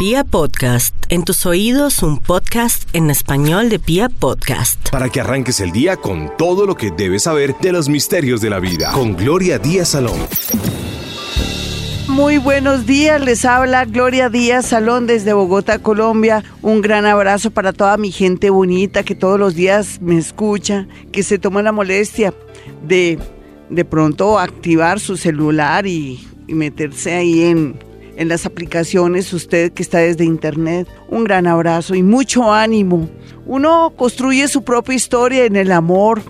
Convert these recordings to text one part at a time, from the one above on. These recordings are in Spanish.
Pia Podcast, en tus oídos un podcast en español de Pia Podcast. Para que arranques el día con todo lo que debes saber de los misterios de la vida. Con Gloria Díaz Salón. Muy buenos días, les habla Gloria Díaz Salón desde Bogotá, Colombia. Un gran abrazo para toda mi gente bonita que todos los días me escucha, que se toma la molestia de de pronto activar su celular y, y meterse ahí en en las aplicaciones, usted que está desde internet, un gran abrazo y mucho ánimo. Uno construye su propia historia en el amor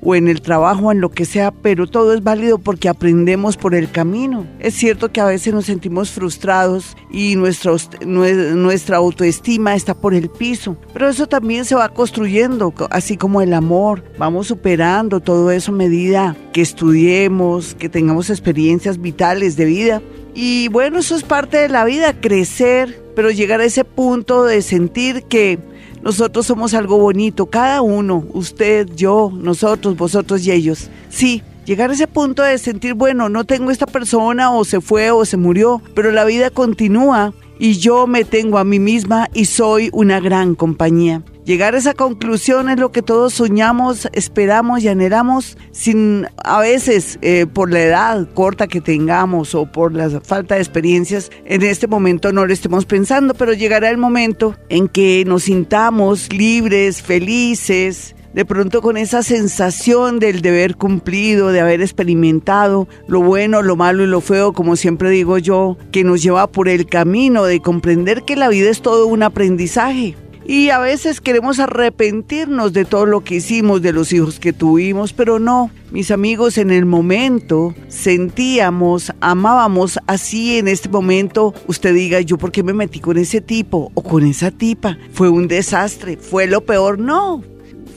o en el trabajo, en lo que sea, pero todo es válido porque aprendemos por el camino. Es cierto que a veces nos sentimos frustrados y nuestra, nuestra autoestima está por el piso, pero eso también se va construyendo, así como el amor. Vamos superando todo eso a medida que estudiemos, que tengamos experiencias vitales de vida y bueno, eso es parte de la vida, crecer, pero llegar a ese punto de sentir que nosotros somos algo bonito, cada uno, usted, yo, nosotros, vosotros y ellos. Sí, llegar a ese punto de sentir, bueno, no tengo esta persona o se fue o se murió, pero la vida continúa y yo me tengo a mí misma y soy una gran compañía. Llegar a esa conclusión es lo que todos soñamos, esperamos y anhelamos, sin a veces eh, por la edad corta que tengamos o por la falta de experiencias, en este momento no lo estemos pensando, pero llegará el momento en que nos sintamos libres, felices, de pronto con esa sensación del deber cumplido, de haber experimentado lo bueno, lo malo y lo feo, como siempre digo yo, que nos lleva por el camino de comprender que la vida es todo un aprendizaje. Y a veces queremos arrepentirnos de todo lo que hicimos, de los hijos que tuvimos, pero no, mis amigos, en el momento sentíamos, amábamos así en este momento, usted diga, yo por qué me metí con ese tipo o con esa tipa, fue un desastre, fue lo peor, no,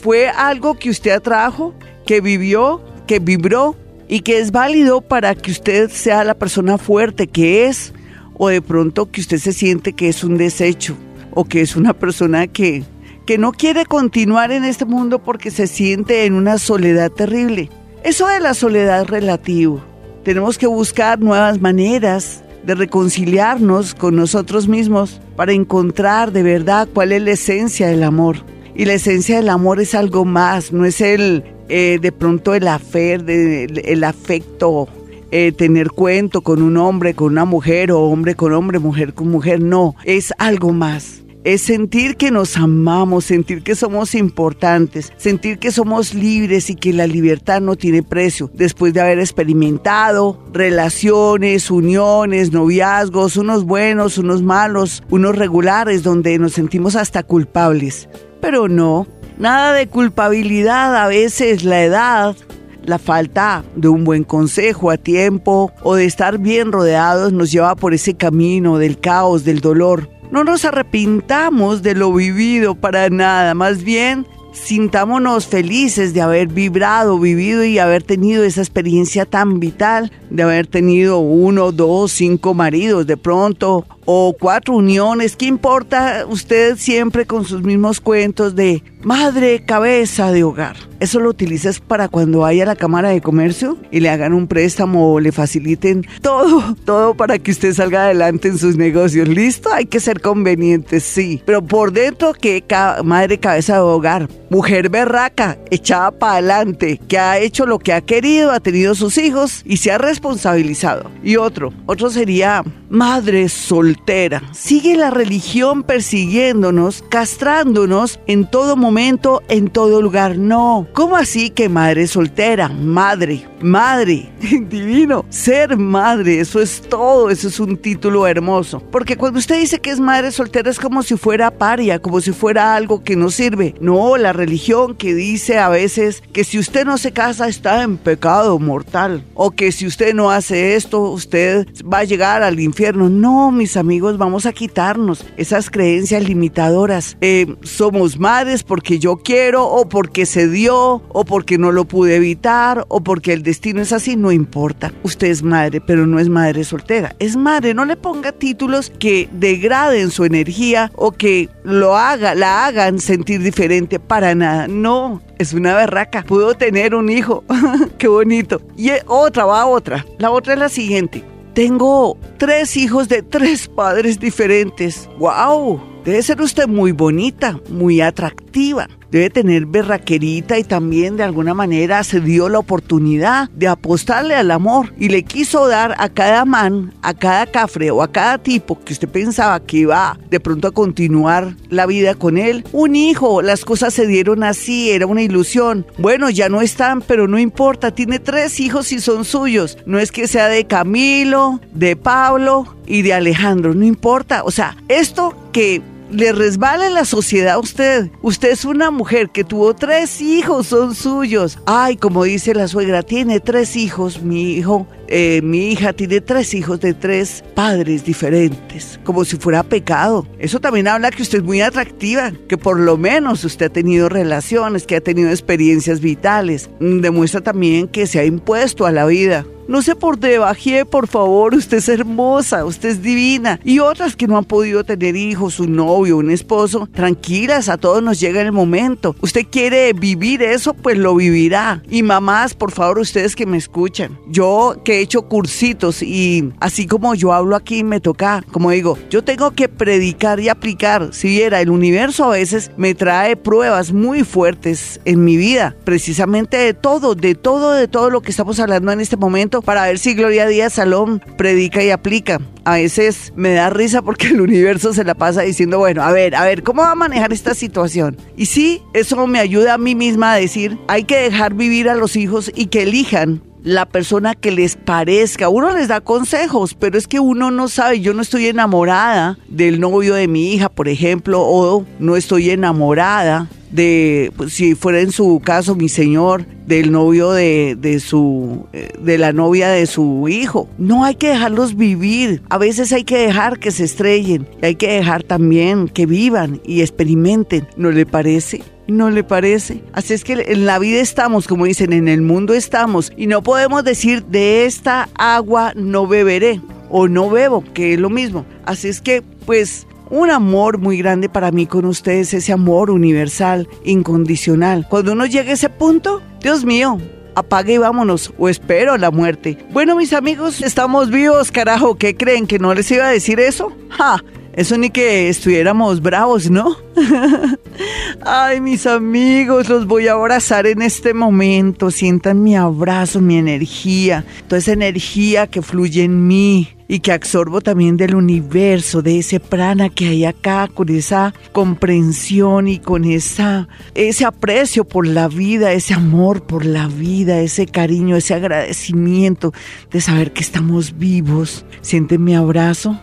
fue algo que usted atrajo, que vivió, que vibró y que es válido para que usted sea la persona fuerte que es o de pronto que usted se siente que es un desecho o que es una persona que, que no quiere continuar en este mundo porque se siente en una soledad terrible. Eso de la soledad es relativo. Tenemos que buscar nuevas maneras de reconciliarnos con nosotros mismos para encontrar de verdad cuál es la esencia del amor. Y la esencia del amor es algo más, no es el eh, de pronto el afer, el afecto, eh, tener cuento con un hombre, con una mujer, o hombre con hombre, mujer con mujer, no, es algo más es sentir que nos amamos, sentir que somos importantes, sentir que somos libres y que la libertad no tiene precio. Después de haber experimentado relaciones, uniones, noviazgos, unos buenos, unos malos, unos regulares, donde nos sentimos hasta culpables. Pero no, nada de culpabilidad, a veces la edad, la falta de un buen consejo a tiempo o de estar bien rodeados nos lleva por ese camino del caos, del dolor. No nos arrepintamos de lo vivido para nada, más bien sintámonos felices de haber vibrado, vivido y haber tenido esa experiencia tan vital, de haber tenido uno, dos, cinco maridos de pronto, o cuatro uniones, ¿qué importa usted siempre con sus mismos cuentos de madre cabeza de hogar? Eso lo utilizas para cuando vaya a la Cámara de Comercio y le hagan un préstamo o le faciliten todo, todo para que usted salga adelante en sus negocios. ¿Listo? Hay que ser convenientes, sí. Pero por dentro, que madre cabeza de hogar, mujer berraca, echada para adelante, que ha hecho lo que ha querido, ha tenido sus hijos y se ha responsabilizado. Y otro, otro sería madre soltera. Sigue la religión persiguiéndonos, castrándonos en todo momento, en todo lugar. No. ¿Cómo así que madre soltera? Madre, madre, divino. Ser madre, eso es todo, eso es un título hermoso. Porque cuando usted dice que es madre soltera es como si fuera paria, como si fuera algo que no sirve. No, la religión que dice a veces que si usted no se casa está en pecado mortal. O que si usted no hace esto, usted va a llegar al infierno no, mis amigos, vamos a quitarnos esas creencias limitadoras. Eh, somos madres porque yo quiero o porque se dio o porque no lo pude evitar o porque el destino es así, no importa. Usted es madre, pero no es madre soltera. Es madre, no le ponga títulos que degraden su energía o que lo haga, la hagan sentir diferente para nada. No, es una berraca. Pudo tener un hijo. Qué bonito. Y otra, va otra. La otra es la siguiente tengo tres hijos de tres padres diferentes. ¡Wow! Debe ser usted muy bonita, muy atractiva debe tener berraquerita y también de alguna manera se dio la oportunidad de apostarle al amor y le quiso dar a cada man, a cada cafre o a cada tipo que usted pensaba que iba de pronto a continuar la vida con él, un hijo. Las cosas se dieron así, era una ilusión. Bueno, ya no están, pero no importa, tiene tres hijos y son suyos. No es que sea de Camilo, de Pablo y de Alejandro, no importa. O sea, esto que le resbala en la sociedad a usted. Usted es una mujer que tuvo tres hijos, son suyos. Ay, como dice la suegra, tiene tres hijos, mi hijo, eh, mi hija tiene tres hijos de tres padres diferentes, como si fuera pecado. Eso también habla que usted es muy atractiva, que por lo menos usted ha tenido relaciones, que ha tenido experiencias vitales. Mm, demuestra también que se ha impuesto a la vida. No se por debaje, por favor, usted es hermosa, usted es divina. Y otras que no han podido tener hijos, un novio, un esposo, tranquilas, a todos nos llega el momento. Usted quiere vivir eso, pues lo vivirá. Y mamás, por favor, ustedes que me escuchan, yo que he hecho cursitos y así como yo hablo aquí, me toca, como digo, yo tengo que predicar y aplicar. Si viera, el universo a veces me trae pruebas muy fuertes en mi vida, precisamente de todo, de todo, de todo lo que estamos hablando en este momento para ver si Gloria Díaz Salón predica y aplica. A veces me da risa porque el universo se la pasa diciendo, bueno, a ver, a ver, ¿cómo va a manejar esta situación? Y sí, eso me ayuda a mí misma a decir, hay que dejar vivir a los hijos y que elijan la persona que les parezca. Uno les da consejos, pero es que uno no sabe. Yo no estoy enamorada del novio de mi hija, por ejemplo, o no estoy enamorada de, pues, si fuera en su caso, mi señor, del novio de, de, su, eh, de la novia de su hijo. No hay que dejarlos vivir. A veces hay que dejar que se estrellen. Y hay que dejar también que vivan y experimenten. ¿No le parece? ¿No le parece? Así es que en la vida estamos, como dicen, en el mundo estamos. Y no podemos decir de esta agua no beberé o no bebo, que es lo mismo. Así es que, pues, un amor muy grande para mí con ustedes, ese amor universal, incondicional. Cuando uno llegue a ese punto, Dios mío, apague y vámonos, o espero la muerte. Bueno, mis amigos, estamos vivos, carajo, ¿qué creen? ¿Que no les iba a decir eso? ¡Ja! Eso ni que estuviéramos bravos, ¿no? Ay, mis amigos, los voy a abrazar en este momento. Sientan mi abrazo, mi energía, toda esa energía que fluye en mí y que absorbo también del universo, de ese prana que hay acá, con esa comprensión y con esa, ese aprecio por la vida, ese amor por la vida, ese cariño, ese agradecimiento de saber que estamos vivos. Sienten mi abrazo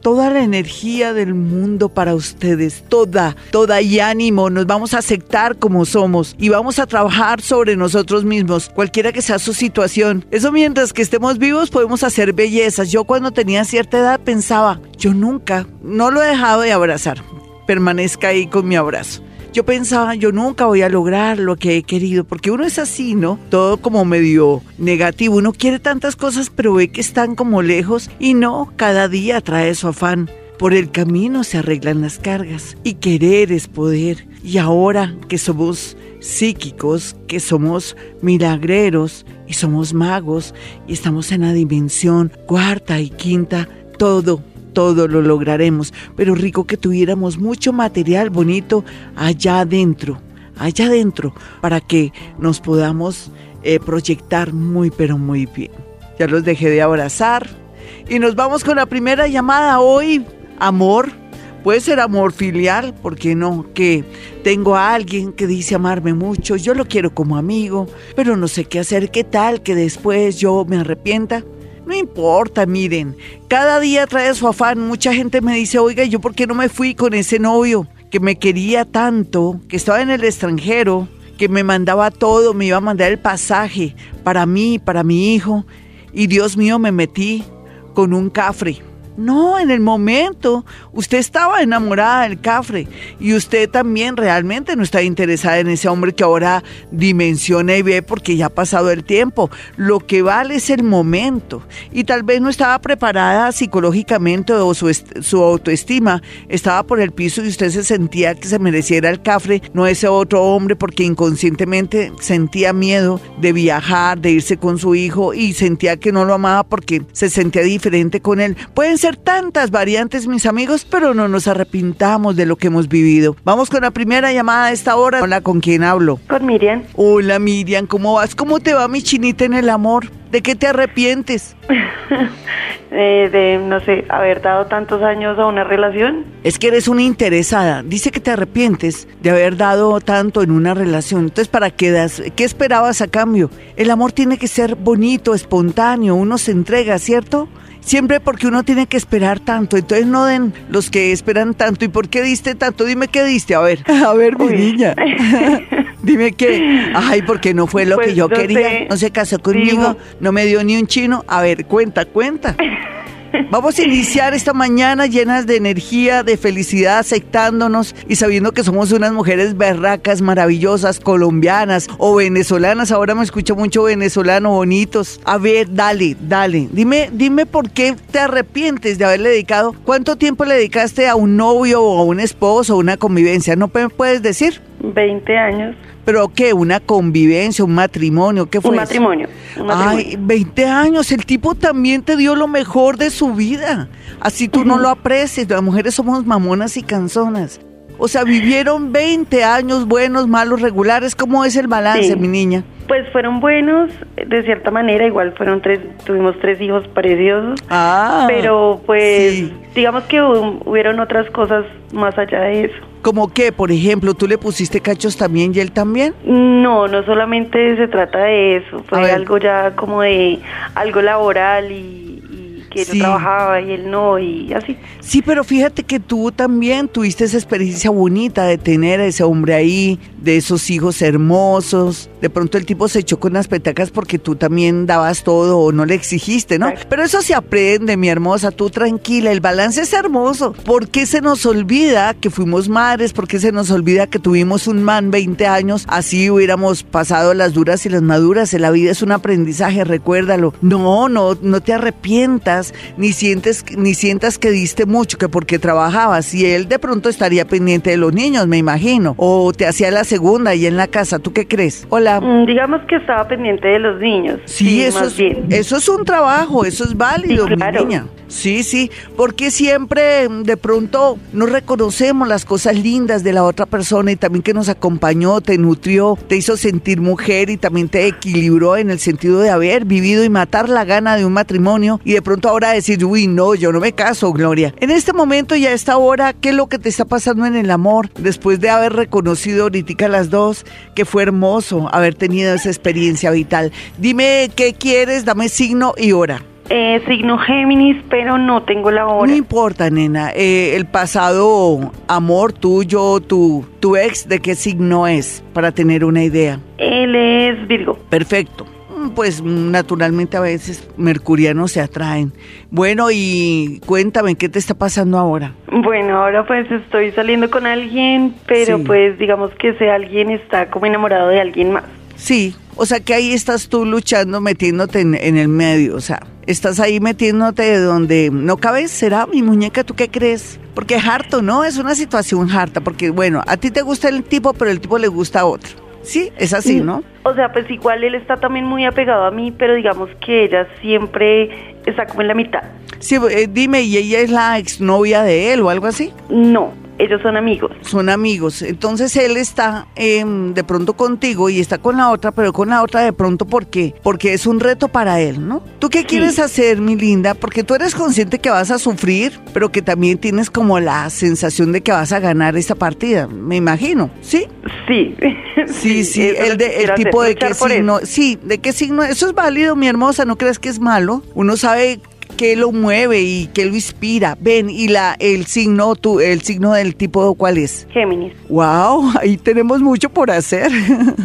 toda la energía del mundo para ustedes, toda, toda y ánimo. Nos vamos a aceptar como somos y vamos a trabajar sobre nosotros mismos, cualquiera que sea su situación. Eso mientras que estemos vivos podemos hacer bellezas. Yo cuando tenía cierta edad pensaba, yo nunca, no lo he dejado de abrazar. Permanezca ahí con mi abrazo yo pensaba, yo nunca voy a lograr lo que he querido, porque uno es así, ¿no? Todo como medio negativo, uno quiere tantas cosas, pero ve que están como lejos y no, cada día trae su afán. Por el camino se arreglan las cargas y querer es poder. Y ahora que somos psíquicos, que somos milagreros y somos magos y estamos en la dimensión cuarta y quinta, todo todo lo lograremos, pero rico que tuviéramos mucho material bonito allá adentro, allá adentro, para que nos podamos eh, proyectar muy, pero muy bien. Ya los dejé de abrazar y nos vamos con la primera llamada hoy, amor. Puede ser amor filial, porque no? Que tengo a alguien que dice amarme mucho, yo lo quiero como amigo, pero no sé qué hacer, qué tal que después yo me arrepienta. No importa, miren, cada día trae su afán. Mucha gente me dice, oiga, ¿yo por qué no me fui con ese novio que me quería tanto, que estaba en el extranjero, que me mandaba todo, me iba a mandar el pasaje para mí, para mi hijo? Y Dios mío, me metí con un cafre. No, en el momento usted estaba enamorada del cafre y usted también realmente no está interesada en ese hombre que ahora dimensiona y ve porque ya ha pasado el tiempo. Lo que vale es el momento y tal vez no estaba preparada psicológicamente o su, su autoestima estaba por el piso y usted se sentía que se mereciera el cafre, no ese otro hombre porque inconscientemente sentía miedo de viajar, de irse con su hijo y sentía que no lo amaba porque se sentía diferente con él. Pueden ser tantas variantes, mis amigos, pero no nos arrepintamos de lo que hemos vivido. Vamos con la primera llamada a esta hora. Hola, ¿con quién hablo? Con Miriam. Hola, Miriam, ¿cómo vas? ¿Cómo te va mi chinita en el amor? ¿De qué te arrepientes? eh, de, no sé, haber dado tantos años a una relación. Es que eres una interesada. Dice que te arrepientes de haber dado tanto en una relación. Entonces, ¿para qué das? ¿Qué esperabas a cambio? El amor tiene que ser bonito, espontáneo, uno se entrega, ¿cierto? Siempre porque uno tiene que esperar tanto. Entonces no den los que esperan tanto. ¿Y por qué diste tanto? Dime qué diste. A ver, a ver, mi niña. Dime qué. Ay, porque no fue lo que Pues, yo no quería. sé. No se casó conmigo. Digo- No me dio ni un chino. A ver, cuenta, cuenta. Vamos a iniciar esta mañana llenas de energía, de felicidad, aceptándonos y sabiendo que somos unas mujeres berracas, maravillosas, colombianas o venezolanas. Ahora me escucho mucho venezolano, bonitos. A ver, dale, dale. Dime, dime por qué te arrepientes de haberle dedicado. ¿Cuánto tiempo le dedicaste a un novio o a un esposo o una convivencia? ¿No me puedes decir? 20 años. ¿Pero qué? ¿Una convivencia, un matrimonio? ¿Qué fue Un eso? matrimonio. Un matrimonio. Ay, 20 años, el tipo también te dio lo mejor de su vida. Así tú no lo aprecies, las mujeres somos mamonas y canzonas. O sea, vivieron 20 años buenos, malos, regulares. ¿Cómo es el balance, Sí. mi niña? Pues fueron buenos, de cierta manera, igual fueron tres, tuvimos tres hijos preciosos, Ah, pero pues sí. digamos que hu- hubieron otras cosas más allá de eso. ¿Como qué? Por ejemplo, ¿tú le pusiste cachos también y él también? No, no solamente se trata de eso, fue algo ya como de algo laboral y que Sí. yo trabajaba y él no y así. Sí, pero fíjate que tú también tuviste esa experiencia bonita de tener a ese hombre ahí, de esos hijos hermosos. De pronto el tipo se echó con las petacas porque tú también dabas todo o no le exigiste, ¿no? Exacto. Pero eso se aprende, mi hermosa, tú tranquila, el balance es hermoso. ¿Por qué se nos olvida que fuimos madres? ¿Por qué se nos olvida que tuvimos un man 20 años? Así hubiéramos pasado las duras y las maduras. La vida es un aprendizaje, recuérdalo. No, no, no te arrepientas, ni sientes, ni sientas que diste mucho, que porque trabajabas. Y él de pronto estaría pendiente de los niños, me imagino. O te hacía la segunda ahí en la casa. ¿Tú qué crees? Hola. Mm, Digamos que estaba pendiente de los niños. Sí, eso, más es, bien. eso es un trabajo, eso es válido, Sí, claro. mi niña. Sí, sí, porque siempre mm, de pronto no reconocemos las cosas lindas de la otra persona y también que nos acompañó, te nutrió, te hizo sentir mujer y también te equilibró en el sentido de haber vivido y matar la gana de un matrimonio y de pronto ahora decir, uy, no, yo no me caso, Gloria. En este momento y a esta hora, ¿qué es lo que te está pasando en el amor? Después de haber reconocido ahorita las dos, que fue hermoso haber tenido esa experiencia vital. Dime qué quieres, dame signo y hora. Eh, signo Géminis, pero no tengo la hora. No importa, nena. eh, el pasado amor tuyo, tu, tu ex, ¿de qué signo es? Para tener una idea. Él es Virgo. Perfecto. Pues naturalmente a veces mercurianos se atraen. Bueno, y cuéntame, ¿qué te está pasando ahora? Bueno, ahora pues estoy saliendo con alguien, pero Sí. pues digamos que ese alguien está como enamorado de alguien más. Sí, o sea que ahí estás tú luchando, metiéndote en, en el medio, o sea, estás ahí metiéndote de donde no cabes, ¿será mi muñeca? ¿Tú qué crees? Porque es harto, ¿no? Es una situación harta, porque bueno, a ti te gusta el tipo, pero el tipo le gusta a otro. Sí, es así, ¿no? O sea, pues igual él está también muy apegado a mí, pero digamos que ella siempre está como en la mitad. Sí, eh, dime, ¿y ella es la exnovia de él o algo así? No, ellos son amigos. Son amigos. Entonces él está em, de pronto contigo y está con la otra, pero con la otra de pronto ¿por qué? Porque es un reto para él, ¿no? ¿Tú qué quieres hacer, mi linda? Porque tú eres consciente que vas a sufrir, pero que también tienes como la sensación de que vas a ganar esta partida, me imagino, ¿sí? Sí. Sí, sí, el, de, el tipo hacer, de qué signo, eso. sí, de qué signo, eso es válido, mi hermosa, no creas que es malo. Uno sabe qué lo mueve y qué lo inspira. Ven, y la el signo, tu, el signo del tipo, ¿cuál es? Géminis. Wow, ahí tenemos mucho por hacer.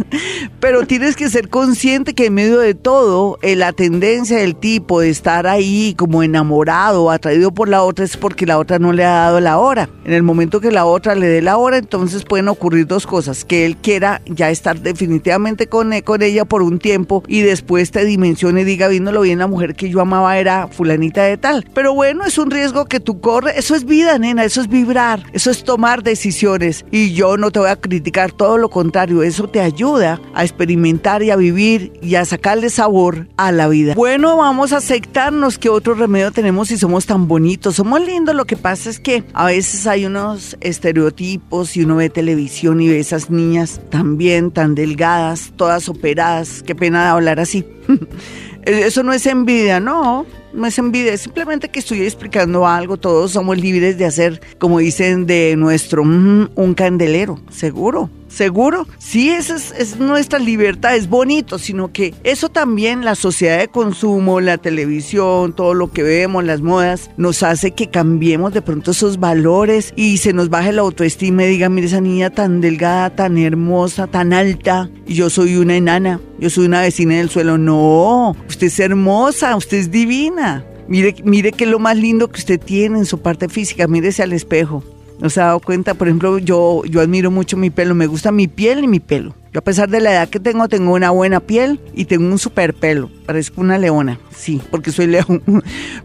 Pero tienes que ser consciente que en medio de todo, eh, la tendencia del tipo de estar ahí como enamorado, atraído por la otra, es porque la otra no le ha dado la hora. En el momento que la otra le dé la hora, entonces pueden ocurrir dos cosas. Que él quiera ya estar definitivamente con, eh, con ella por un tiempo y después te dimensione y diga, viéndolo bien, la mujer que yo amaba era fulanita de tal. Pero bueno, es un riesgo que tú corres. Eso es vida, nena, eso es vibrar, eso es tomar decisiones. Y yo no te voy a criticar, todo lo contrario, eso te ayuda a experimentar y a vivir y a sacarle sabor a la vida. Bueno, vamos a aceptarnos que otro remedio tenemos si somos tan bonitos, somos lindos. Lo que pasa es que a veces hay unos estereotipos y uno ve televisión y ve esas niñas también tan delgadas, todas operadas. Qué pena hablar así. Eso no es envidia, no no es envidia, es simplemente que estoy explicando algo, todos somos libres de hacer, como dicen, de nuestro mm, un candelero, seguro. Seguro, sí, esa es, nuestra libertad, es bonito, sino que eso también la sociedad de consumo, la televisión, todo lo que vemos, las modas, nos hace que cambiemos de pronto esos valores y se nos baje la autoestima y diga, mire esa niña tan delgada, tan hermosa, tan alta, y yo soy una enana, yo soy una vecina del suelo. No, usted es hermosa, usted es divina. Mire, mire qué es lo más lindo que usted tiene en su parte física, mírese al espejo. ¿No se ha dado cuenta? Por ejemplo, yo, yo admiro mucho mi pelo, me gusta mi piel y mi pelo. Yo a pesar de la edad que tengo, tengo una buena piel y tengo un super pelo. Parezco una leona, sí, porque soy león.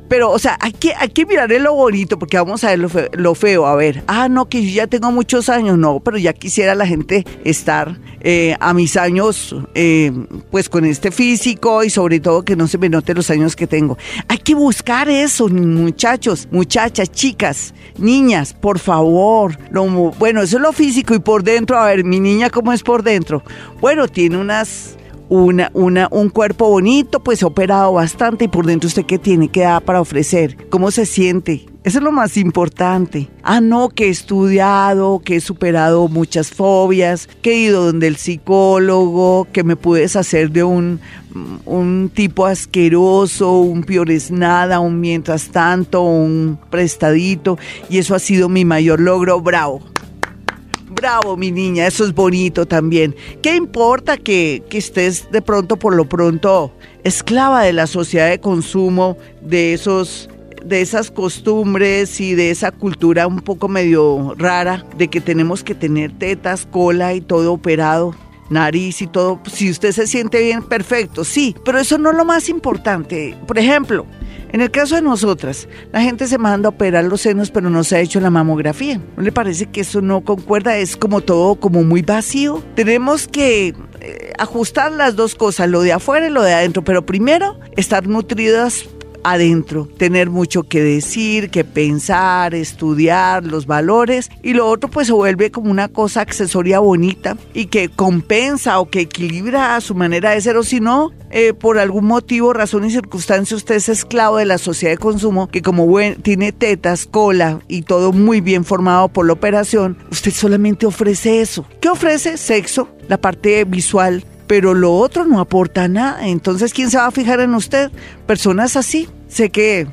Pero, o sea, hay que, hay que lo bonito, porque vamos a ver lo feo, A ver, ah, no, que yo ya tengo muchos años. No, pero ya quisiera la gente estar eh, a mis años, eh, pues con este físico y sobre todo que no se me note los años que tengo. Hay que buscar eso, muchachos, muchachas, chicas, niñas, por favor. Lo, bueno, eso es lo físico y por dentro, a ver, mi niña, ¿cómo es por dentro? Bueno, tiene unas una, una, un cuerpo bonito, pues operado bastante y por dentro usted qué tiene, qué da para ofrecer, cómo se siente. Eso es lo más importante. Ah, no, que he estudiado, que he superado muchas fobias, que he ido donde el psicólogo, que me pude deshacer de un, un tipo asqueroso, un piores nada, un mientras tanto, un prestadito, y eso ha sido mi mayor logro. Bravo. Bravo, mi niña, eso es bonito también. ¿Qué importa que, que estés de pronto, por lo pronto, esclava de la sociedad de consumo, de esos de esas costumbres y de esa cultura un poco medio rara de que tenemos que tener tetas, cola y todo operado, nariz y todo. Si usted se siente bien, perfecto, sí, pero eso no es lo más importante. Por ejemplo, en el caso de nosotras, la gente se manda a operar los senos, pero no se ha hecho la mamografía. ¿No le parece que eso no concuerda? Es como todo como muy vacío. Tenemos que eh, ajustar las dos cosas, lo de afuera y lo de adentro, pero primero estar nutridas adentro, tener mucho que decir, que pensar, estudiar los valores y lo otro pues se vuelve como una cosa accesoria bonita y que compensa o que equilibra a su manera de ser o si no, eh, por algún motivo, razón y circunstancia usted es esclavo de la sociedad de consumo que como tiene tetas, cola y todo muy bien formado por la operación, usted solamente ofrece eso. ¿Qué ofrece? Sexo, la parte visual, pero lo otro no aporta nada. Entonces, ¿quién se va a fijar en usted? Personas así. Sé que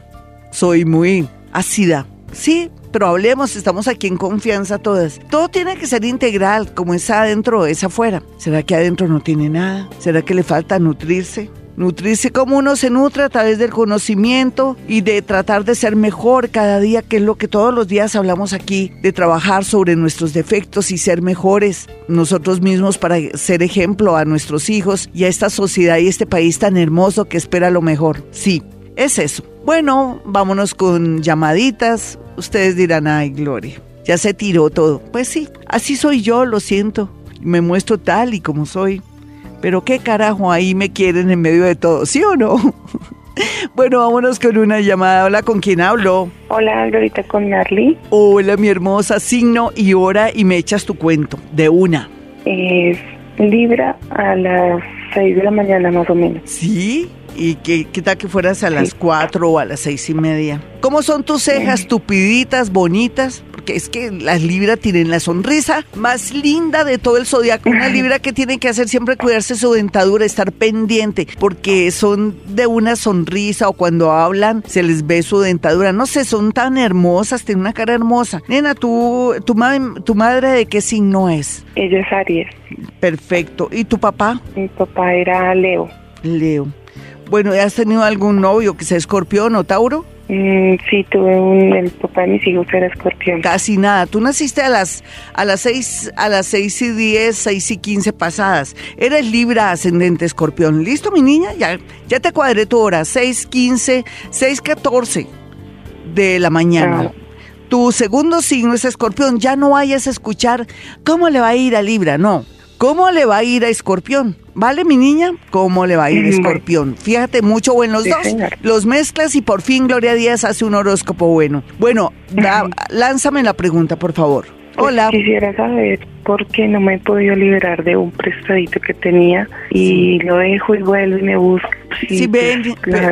soy muy ácida. Sí, pero hablemos, estamos aquí en confianza todas. Todo tiene que ser integral, como es adentro, es afuera. ¿Será que adentro no tiene nada? ¿Será que le falta nutrirse? Nutrirse como uno se nutre a través del conocimiento y de tratar de ser mejor cada día, que es lo que todos los días hablamos aquí, de trabajar sobre nuestros defectos y ser mejores nosotros mismos para ser ejemplo a nuestros hijos y a esta sociedad y este país tan hermoso que espera lo mejor. Sí, es eso. Bueno, vámonos con llamaditas. Ustedes dirán, ay, Gloria, ya se tiró todo. Pues sí, así soy yo, lo siento. Me muestro tal y como soy. Pero qué carajo ahí me quieren en medio de todo, ¿sí o no? bueno, vámonos con una llamada. Hola, ¿con quién hablo? Hola, ahorita con Narly. Hola, mi hermosa, signo y hora y me echas tu cuento, de una. Es Libra a las 6 de la mañana más o menos. ¿Sí? ¿Y qué tal que fueras a las 4 o a las seis y media? ¿Cómo son tus cejas? ¿Tupiditas, bonitas? porque es que las libras tienen la sonrisa más linda de todo el zodiaco. Una libra que tiene que hacer siempre cuidarse su dentadura, estar pendiente, porque son de una sonrisa o cuando hablan se les ve su dentadura. No sé, son tan hermosas, tienen una cara hermosa. Nena, ¿tú, tu, tu madre de qué signo es? Ella es Aries. Perfecto. ¿Y tu papá? Mi papá era Leo. Leo. Bueno, ¿has tenido algún novio que sea escorpión o Tauro? Mm, sí, tuve un, el papá de mis hijos era escorpión. Casi nada. Tú naciste a las a las seis a las seis y diez, seis y quince pasadas. Eres Libra ascendente escorpión. ¿Listo, mi niña? Ya, ya te cuadré tu hora. Seis quince, seis catorce de la mañana. Ah. Tu segundo signo es escorpión. Ya no vayas a escuchar cómo le va a ir a Libra, no. ¿Cómo le va a ir a Escorpión? ¿Vale, mi niña? ¿Cómo le va a ir a Escorpión? Fíjate mucho bueno los dos. Los mezclas y por fin Gloria Díaz hace un horóscopo bueno. Bueno, lánzame la pregunta, por favor. Pues Hola. Quisiera saber por qué no me he podido liberar de un prestadito que tenía y lo dejo y vuelvo y me busco. Sí, ven,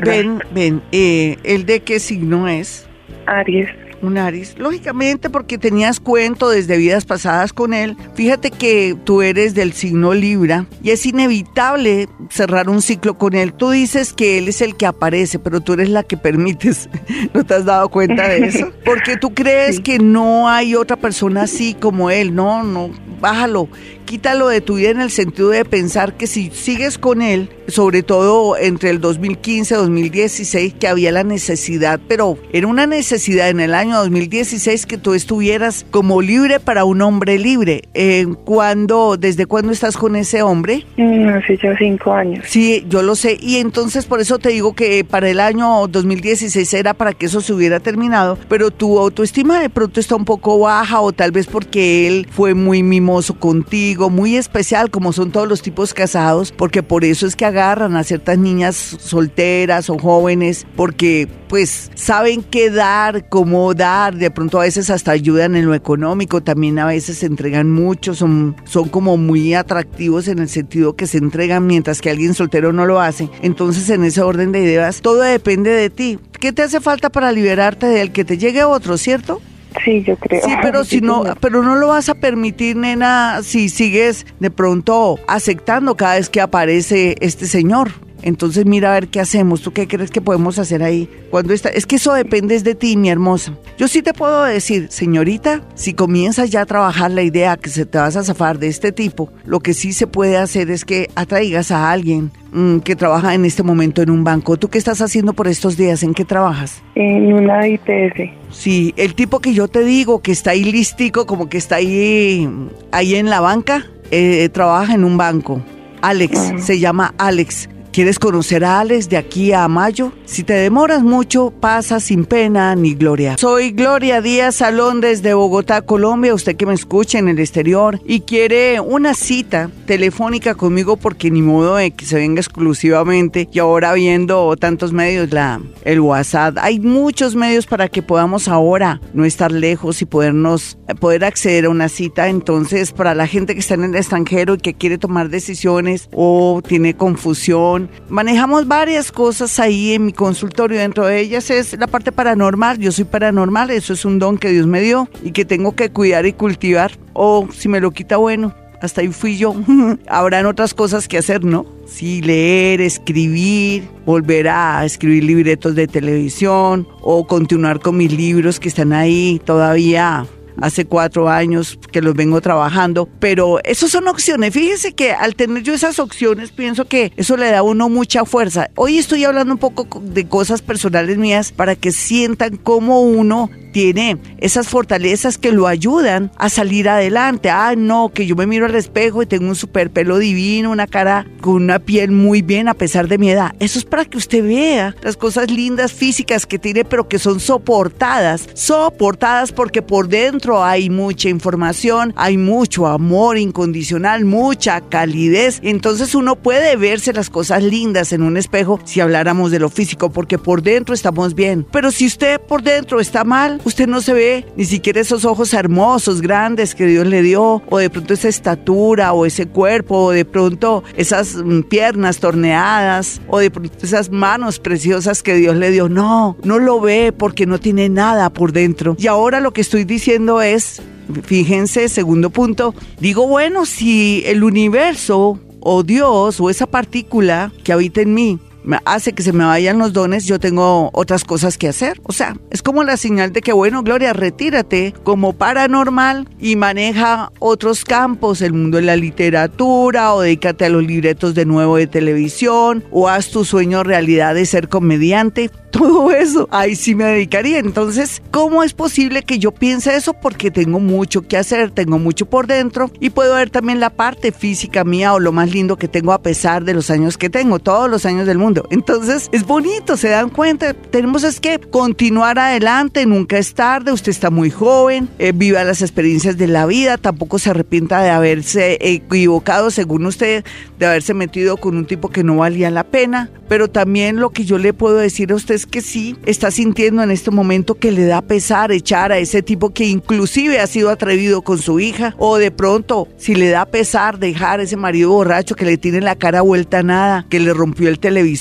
ven, ven, eh, ¿El de qué signo es? Aries. Un Aries, lógicamente porque tenías cuento desde vidas pasadas con él. Fíjate que tú eres del signo Libra y es inevitable cerrar un ciclo con él. Tú dices que él es el que aparece, pero tú eres la que permites. ¿No te has dado cuenta de eso? Porque tú crees que no hay otra persona así como él. No, no, bájalo quítalo de tu vida en el sentido de pensar que si sigues con él, sobre todo entre el 2015 y 2016, que había la necesidad, pero era una necesidad en el año 2016 que tú estuvieras como libre para un hombre libre. Eh, ¿cuándo, ¿Desde cuándo estás con ese hombre? Mm, hace ya cinco años. Sí, yo lo sé. Y entonces por eso te digo que para el año 2016 era para que eso se hubiera terminado, pero tu autoestima de pronto está un poco baja o tal vez porque él fue muy mimoso contigo muy especial, como son todos los tipos casados, porque por eso es que agarran a ciertas niñas solteras o jóvenes, porque pues saben qué dar, cómo dar, de pronto a veces hasta ayudan en lo económico, también a veces se entregan mucho, son, son como muy atractivos en el sentido que se entregan mientras que alguien soltero no lo hace. Entonces en ese orden de ideas, todo depende de ti. ¿Qué te hace falta para liberarte del que te llegue otro, cierto? Sí, yo creo. Sí, pero si no, pero no lo vas a permitir, nena, si sigues de pronto aceptando cada vez que aparece este señor. Entonces mira a ver qué hacemos. ¿Tú qué crees que podemos hacer ahí? Cuando está, es que eso depende de ti, mi hermosa. Yo sí te puedo decir, señorita, si comienzas ya a trabajar la idea que se te vas a zafar de este tipo, lo que sí se puede hacer es que atraigas a alguien mm, que trabaja en este momento en un banco. ¿Tú qué estás haciendo por estos días? ¿En qué trabajas? En una IPS. Sí, el tipo que yo te digo que está ahí listico, como que está ahí, ahí en la banca, eh, trabaja en un banco. Alex, se llama Alex. ¿Quieres conocer a Alex de aquí a mayo? Si te demoras mucho, pasa sin pena ni gloria. Soy Gloria Díaz Salón desde Bogotá, Colombia. Usted que me escucha en el exterior y quiere una cita telefónica conmigo porque ni modo de que se venga exclusivamente y ahora viendo tantos medios, la, el WhatsApp. Hay muchos medios para que podamos ahora no estar lejos y podernos, poder acceder a una cita. Entonces, para la gente que está en el extranjero y que quiere tomar decisiones o tiene confusión, manejamos varias cosas ahí en mi consultorio. Dentro de ellas es la parte paranormal. Yo soy paranormal, eso es un don que Dios me dio y que tengo que cuidar y cultivar. O si me lo quita, bueno, hasta ahí fui yo. Habrán otras cosas que hacer, ¿no? Sí, leer, escribir, volver a escribir libretos de televisión o continuar con mis libros que están ahí todavía hace cuatro años que los vengo trabajando, pero esas son opciones. Fíjese que al tener yo esas opciones, pienso que eso le da a uno mucha fuerza. Hoy estoy hablando un poco de cosas personales mías para que sientan cómo uno tiene esas fortalezas que lo ayudan a salir adelante. Ah, no, que yo me miro al espejo y tengo un super pelo divino, una cara con una piel muy bien a pesar de mi edad. Eso es para que usted vea las cosas lindas físicas que tiene, pero que son soportadas. Soportadas porque por dentro hay mucha información, hay mucho amor incondicional, mucha calidez. Entonces uno puede verse las cosas lindas en un espejo si habláramos de lo físico, porque por dentro estamos bien. Pero si usted por dentro está mal, Usted no se ve ni siquiera esos ojos hermosos, grandes que Dios le dio, o de pronto esa estatura, o ese cuerpo, o de pronto esas mm, piernas torneadas, o de pronto esas manos preciosas que Dios le dio. No, no lo ve porque no tiene nada por dentro. Y ahora lo que estoy diciendo es, fíjense, segundo punto, digo, bueno, si el universo o Dios o esa partícula que habita en mí hace que se me vayan los dones, yo tengo otras cosas que hacer. O sea, es como la señal de que, bueno, Gloria, retírate como paranormal y maneja otros campos, el mundo de la literatura, o dedícate a los libretos de nuevo de televisión, o haz tu sueño realidad de ser comediante todo eso, ahí sí me dedicaría. Entonces, ¿cómo es posible que yo piense eso? Porque tengo mucho que hacer, tengo mucho por dentro y puedo ver también la parte física mía o lo más lindo que tengo a pesar de los años que tengo, todos los años del mundo. Entonces, es bonito, se dan cuenta. Tenemos es que continuar adelante, nunca es tarde, usted está muy joven, eh, viva las experiencias de la vida, tampoco se arrepienta de haberse equivocado, según usted, de haberse metido con un tipo que no valía la pena. Pero también lo que yo le puedo decir a usted que sí está sintiendo en este momento que le da pesar echar a ese tipo que inclusive ha sido atrevido con su hija o de pronto si le da pesar dejar a ese marido borracho que le tiene la cara vuelta a nada, que le rompió el televisor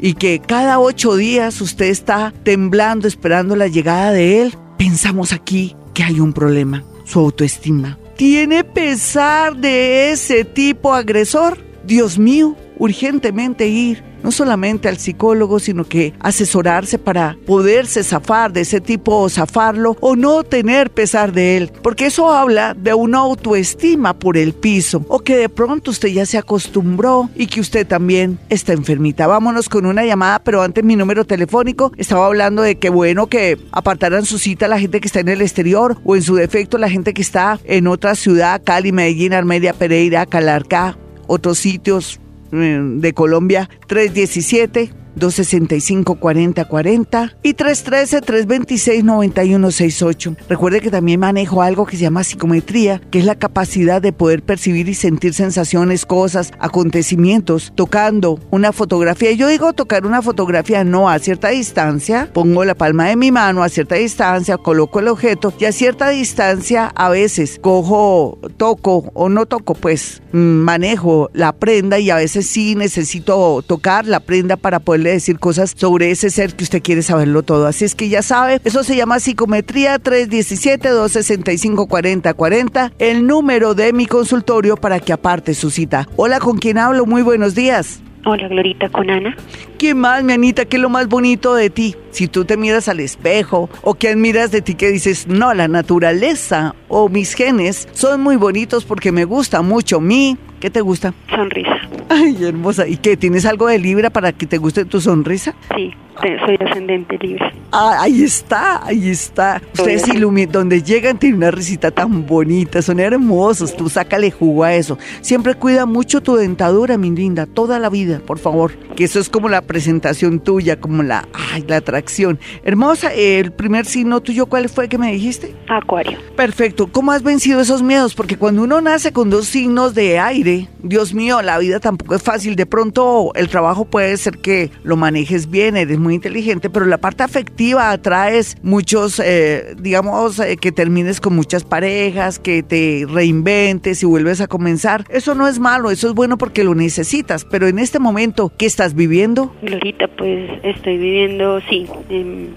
y que cada ocho días usted está temblando esperando la llegada de él, pensamos aquí que hay un problema, su autoestima. ¿Tiene pesar de ese tipo agresor? Dios mío, urgentemente ir no solamente al psicólogo, sino que asesorarse para poderse zafar de ese tipo o zafarlo o no tener pesar de él, porque eso habla de una autoestima por el piso o que de pronto usted ya se acostumbró y que usted también está enfermita. Vámonos con una llamada, pero antes mi número telefónico estaba hablando de que bueno que apartaran su cita la gente que está en el exterior o en su defecto la gente que está en otra ciudad, Cali, Medellín, Armedia, Pereira, Calarcá, otros sitios eh, de Colombia 317 265-4040 y 313-326-9168. Recuerde que también manejo algo que se llama psicometría, que es la capacidad de poder percibir y sentir sensaciones, cosas, acontecimientos, tocando una fotografía. Yo digo tocar una fotografía no a cierta distancia, pongo la palma de mi mano a cierta distancia, coloco el objeto y a cierta distancia a veces cojo, toco o no toco, pues mm, manejo la prenda y a veces sí necesito tocar la prenda para poder decir cosas sobre ese ser que usted quiere saberlo todo. Así es que ya sabe, eso se llama psicometría 317-265-4040, el número de mi consultorio para que aparte su cita. Hola, ¿con quién hablo? Muy buenos días. Hola, Glorita, con Ana. ¿Qué más, mi Anita? ¿Qué es lo más bonito de ti? Si tú te miras al espejo o que admiras de ti que dices, no, la naturaleza o mis genes son muy bonitos porque me gusta mucho mi ¿Qué te gusta? Sonrisa. Ay, hermosa. ¿Y qué? ¿Tienes algo de Libra para que te guste tu sonrisa? Sí, soy ascendente Libra. Ah, ahí está, ahí está. Ustedes iluminan, donde llegan tienen una risita tan bonita, son hermosos. Tú sácale jugo a eso. Siempre cuida mucho tu dentadura, mi linda, toda la vida, por favor. Que eso es como la presentación tuya, como la, ay, la atracción. Hermosa, el primer signo tuyo, ¿cuál fue que me dijiste? Acuario. Perfecto. ¿Cómo has vencido esos miedos? Porque cuando uno nace con dos signos de aire, Dios mío, la vida tampoco es fácil. De pronto el trabajo puede ser que lo manejes bien, eres muy inteligente, pero la parte afectiva atraes muchos, eh, digamos, eh, que termines con muchas parejas, que te reinventes y vuelves a comenzar. Eso no es malo, eso es bueno porque lo necesitas, pero en este momento, ¿qué estás viviendo? Glorita, pues estoy viviendo, sí,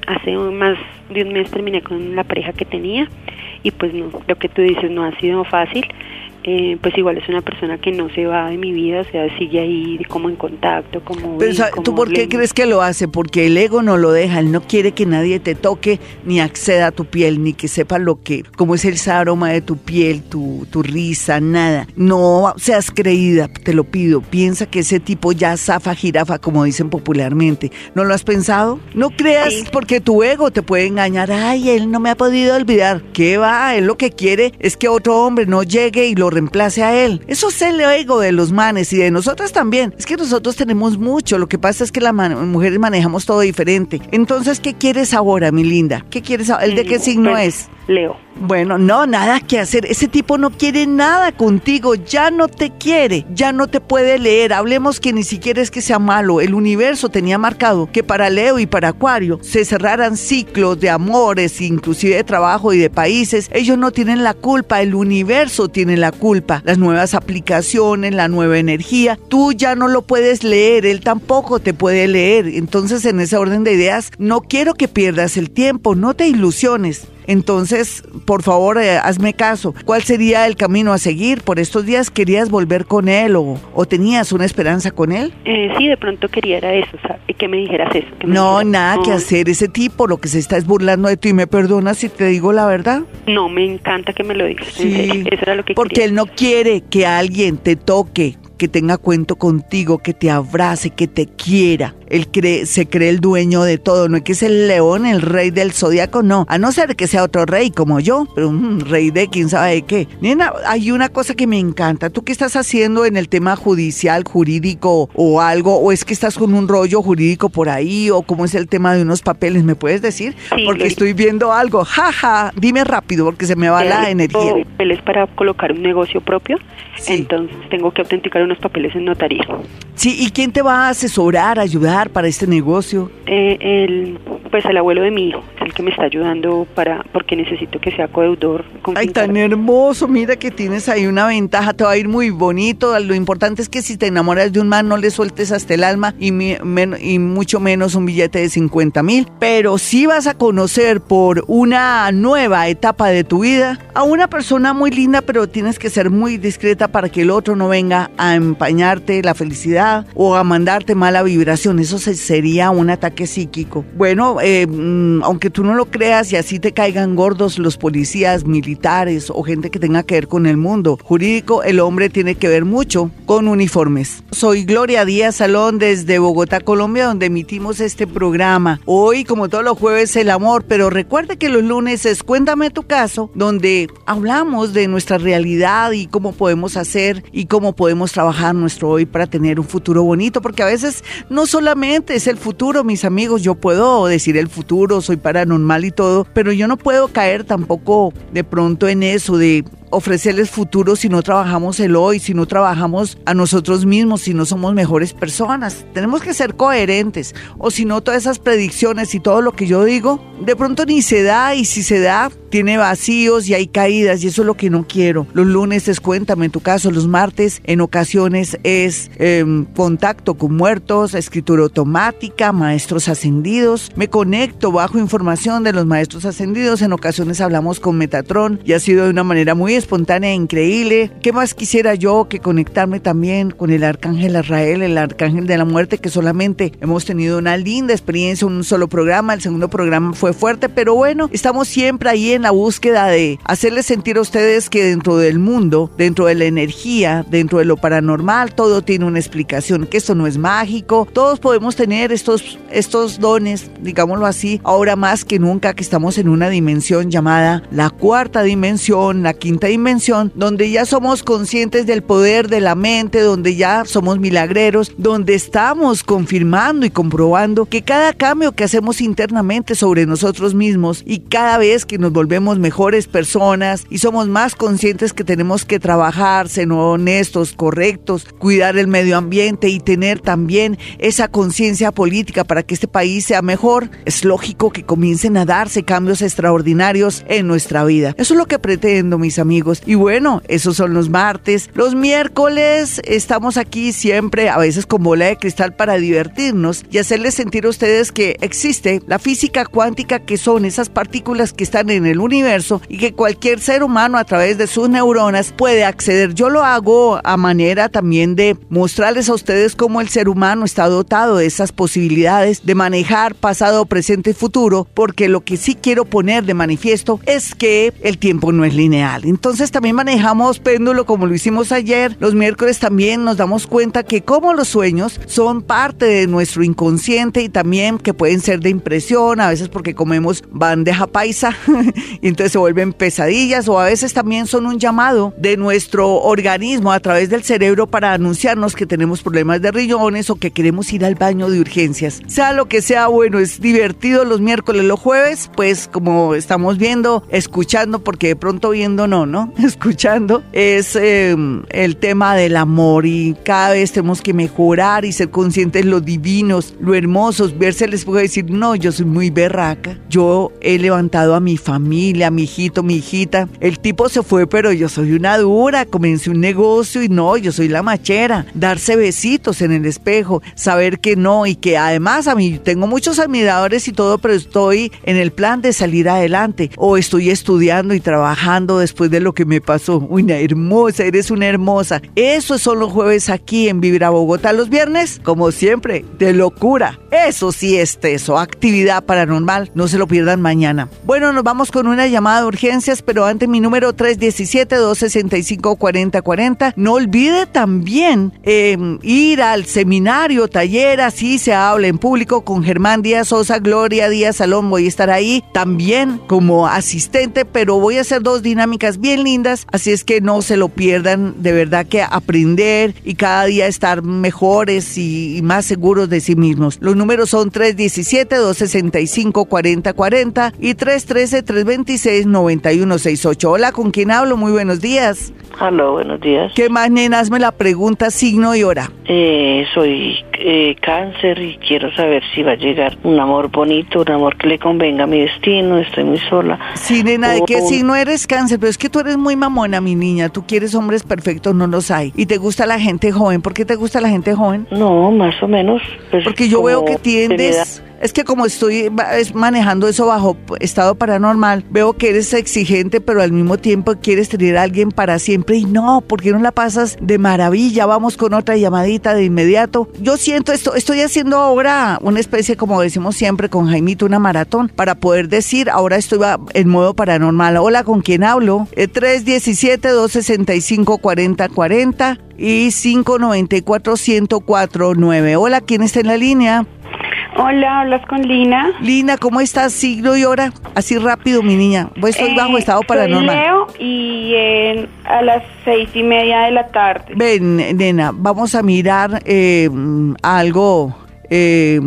hace más de un mes terminé con la pareja que tenía y pues no, lo que tú dices no ha sido fácil eh, pues igual es una persona que no se va de mi vida, o sea, sigue ahí como en contacto, como... Pero, ¿Tú por qué crees que lo hace? Porque el ego no lo deja, él no quiere que nadie te toque ni acceda a tu piel, ni que sepa lo que, cómo es el aroma de tu piel, tu, tu risa, nada. No seas creída, te lo pido, piensa que ese tipo ya zafa jirafa, como dicen popularmente. ¿No lo has pensado? No creas porque tu ego te puede engañar, ay, él no me ha podido olvidar. ¿Qué va? Él lo que quiere es que otro hombre no llegue y lo reemplace a él. Eso es el ego de los manes y de nosotras también. Es que nosotros tenemos mucho. Lo que pasa es que las mujeres manejamos todo diferente. Entonces, ¿qué quieres ahora, mi linda? ¿Qué quieres ¿El de qué signo pues, es? Leo. Bueno, no, nada que hacer. Ese tipo no quiere nada contigo, ya no te quiere, ya no te puede leer. Hablemos que ni siquiera es que sea malo. El universo tenía marcado que para Leo y para Acuario se cerraran ciclos de amores, inclusive de trabajo y de países. Ellos no tienen la culpa, el universo tiene la culpa. Las nuevas aplicaciones, la nueva energía, tú ya no lo puedes leer, él tampoco te puede leer. Entonces, en ese orden de ideas, no quiero que pierdas el tiempo, no te ilusiones. Entonces, por favor, eh, hazme caso. ¿Cuál sería el camino a seguir? ¿Por estos días querías volver con él o, tenías una esperanza con él? Eh, sí, de pronto quería era eso, que me dijeras eso. no, nada que hacer. Ese tipo lo que se está es burlando de ti. ¿Me perdonas si te digo la verdad? No, me encanta que me lo digas. Sí, eso era lo que Porque él no quiere que alguien te toque, que tenga cuento contigo, que te abrace, que te quiera. Él cree, se cree el dueño de todo, no es que es el león, el rey del zodiaco, no. A no ser que sea otro rey como yo, pero un rey de quién sabe de qué. Nena, hay una cosa que me encanta. ¿Tú qué estás haciendo en el tema judicial, jurídico o algo? ¿O es que estás con un rollo jurídico por ahí? ¿O cómo es el tema de unos papeles? ¿Me puedes decir? porque estoy viendo algo. Jaja, dime rápido porque se me va la energía. Papeles para colocar un negocio propio. Entonces tengo que autenticar unos papeles en notaría. Sí, ¿y quién te va a asesorar, ayudar para este negocio? Eh, el, pues el abuelo de mi hijo es el que me está ayudando para porque necesito que sea codeudor. Ay, tan hermoso, mira que tienes ahí una ventaja, te va a ir muy bonito. Lo importante es que si te enamoras de un man no le sueltes hasta el alma y, y mucho menos un billete de 50 mil. Pero sí vas a conocer por una nueva etapa de tu vida a una persona muy linda, pero tienes que ser muy discreta para que el otro no venga a empañarte la felicidad o a mandarte mala vibración. Eso sería un ataque psíquico. Bueno, eh, mm, aunque tú no lo creas y así te caigan gordos los policías, militares o gente que tenga que ver con el mundo jurídico, el hombre tiene que ver mucho con uniformes. Soy Gloria Díaz Salón desde Bogotá, Colombia, donde emitimos este programa. Hoy, como todos los jueves, el amor, pero recuerde que los lunes es Cuéntame tu caso, donde hablamos de nuestra realidad y cómo podemos hacer y cómo podemos trabajar nuestro hoy para tener un futuro bonito, porque a veces no solamente es el futuro, mis amigos, yo puedo decir el futuro, soy paranormal y todo, pero yo no puedo caer tampoco de pronto en eso de ofrecerles futuro si no trabajamos el hoy, si no trabajamos a nosotros mismos, si no somos mejores personas. Tenemos que ser coherentes o si no todas esas predicciones y todo lo que yo digo, de pronto ni se da y si se da tiene vacíos y hay caídas y eso es lo que no quiero. Los lunes es cuéntame en tu caso, los martes en ocasiones es em, contacto con muertos, escritura automática, maestros ascendidos. Me conecto bajo información de los maestros ascendidos, en ocasiones hablamos con Metatron y ha sido de una manera muy espontánea e increíble. ¿Qué más quisiera yo que conectarme también con el arcángel Israel, el arcángel de la muerte, que solamente hemos tenido una linda experiencia, un solo programa, el segundo programa fue fuerte, pero bueno, estamos siempre ahí en la búsqueda de hacerles sentir a ustedes que dentro del mundo, dentro de la energía, dentro de lo paranormal, todo tiene una explicación, que esto no es mágico, todos podemos tener estos, estos dones, digámoslo así, ahora más que nunca que estamos en una dimensión llamada la cuarta dimensión, la quinta dimensión, donde ya somos conscientes del poder de la mente, donde ya somos milagreros, donde estamos confirmando y comprobando que cada cambio que hacemos internamente sobre nosotros mismos y cada vez que nos volvemos mejores personas y somos más conscientes que tenemos que trabajar, ser honestos, correctos, cuidar el medio ambiente y tener también esa conciencia política para que este país sea mejor, es lógico que comiencen a darse cambios extraordinarios en nuestra vida. Eso es lo que pretendo, mis amigos amigos. Y bueno, esos son los martes. Los miércoles estamos aquí siempre, a veces con bola de cristal para divertirnos y hacerles sentir a ustedes que existe la física cuántica, que son esas partículas que están en el universo y que cualquier ser humano a través de sus neuronas puede acceder. Yo lo hago a manera también de mostrarles a ustedes cómo el ser humano está dotado de esas posibilidades de manejar pasado, presente y futuro, porque lo que sí quiero poner de manifiesto es que el tiempo no es lineal. Entonces también manejamos péndulo como lo hicimos ayer. Los miércoles también nos damos cuenta que como los sueños son parte de nuestro inconsciente y también que pueden ser de impresión, a veces porque comemos bandeja paisa y entonces se vuelven pesadillas o a veces también son un llamado de nuestro organismo a través del cerebro para anunciarnos que tenemos problemas de riñones o que queremos ir al baño de urgencias. Sea lo que sea, bueno, es divertido los miércoles, los jueves, pues como estamos viendo, escuchando, porque de pronto viendo no, ¿no? Escuchando, es em, el tema del amor y cada vez tenemos que mejorar y ser conscientes lo divinos, lo hermosos, verse les puedo decir, no, yo soy muy berraca, yo he levantado a mi familia, a mi hijito, mi hijita, el tipo se fue, pero yo soy una dura, comencé un negocio y no, yo soy la machera, darse besitos en el espejo, saber que no y que además a mí tengo muchos admiradores y todo, pero estoy en el plan de salir adelante. O estoy estudiando y trabajando después de lo que me pasó. Una hermosa, eres una hermosa. Esos son los jueves aquí en Vibra Bogotá. Los viernes, como siempre, de locura. Eso sí es eso, actividad paranormal. No se lo pierdan mañana. Bueno, nos vamos con una llamada de urgencias, pero antes mi número 317-265-4040. No olvide también em, ir al seminario, taller, así se habla en público con Germán Díaz Sosa, Gloria Díaz Salón. Voy a estar ahí también como asistente, pero voy a hacer dos dinámicas bien lindas, así es que no se lo pierdan. De verdad que aprender y cada día estar mejores y, más seguros de sí mismos. Los números son 317-265-4040 y 313-326-9168. Hola, ¿con quién hablo? Muy buenos días. Hola, buenos días. ¿Qué más, nenas? Me la pregunta, signo y hora. Eh, soy eh, cáncer y quiero saber si va a llegar un amor bonito, un amor que le convenga a mi destino, estoy muy sola. Sí, nena, ¿de qué signo eres cáncer? Pero es que tú eres muy mamona, mi niña, tú quieres hombres perfectos, no los hay. ¿Y te gusta la gente joven? ¿Por qué te gusta la gente joven? No, más o menos. Pues, Porque yo veo que tiendes es que como estoy manejando eso bajo estado paranormal, veo que eres exigente, pero al mismo tiempo quieres tener a alguien para siempre y no, porque no la pasas de maravilla. Vamos con otra llamadita de inmediato. Yo siento esto, estoy haciendo ahora una especie, como decimos siempre con Jaimito, una maratón para poder decir, ahora estoy en modo paranormal. Hola, ¿con quién hablo? 317-265-4040 eh, y 594-1049. Hola, ¿quién está en la línea? Hola, hablas con Lina. Lina, ¿cómo estás? Signo y hora. Así rápido, mi niña. Pues estoy bajo eh, estado paranormal. Leo y a las seis y media de la tarde. Ven, nena, vamos a mirar eh, algo eh,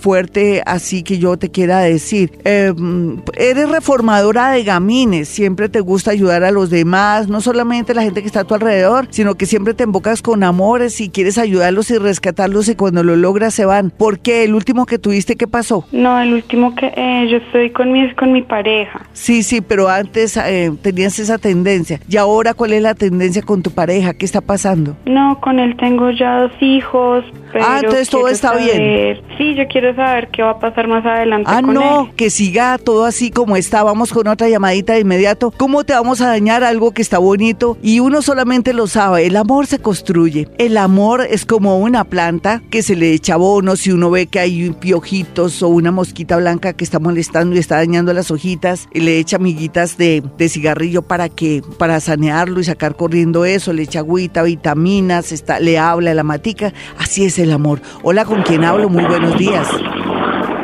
fuerte así que yo te quiera decir. Em, eres reformadora de gamines, siempre te gusta ayudar a los demás, no solamente la gente que está a tu alrededor, sino que siempre te embocas con amores y quieres ayudarlos y rescatarlos y cuando lo logras se van. ¿Por qué? ¿El último que tuviste qué pasó? No, el último que eh, yo estoy con mi, con mi pareja. Sí, sí, pero antes eh, tenías esa tendencia. ¿Y ahora cuál es la tendencia con tu pareja? ¿Qué está pasando? No, con él tengo ya dos hijos. ah, entonces todo está bien. Sí, yo quiero saber qué va a pasar más adelante. Ah, no, que siga todo así como está. Vamos con otra llamadita de inmediato. ¿Cómo te vamos a dañar algo que está bonito? Y uno solamente lo sabe. El amor se construye. El amor es como una planta que se le echa abono. Si uno ve que hay piojitos o una mosquita blanca que está molestando y está dañando las hojitas, y le echa miguitas de, de cigarrillo para que para sanearlo y sacar corriendo eso. Le echa agüita, vitaminas, está, le habla a la matica. Así es el amor. Hola, ¿con quién hablo? Muy buenos días.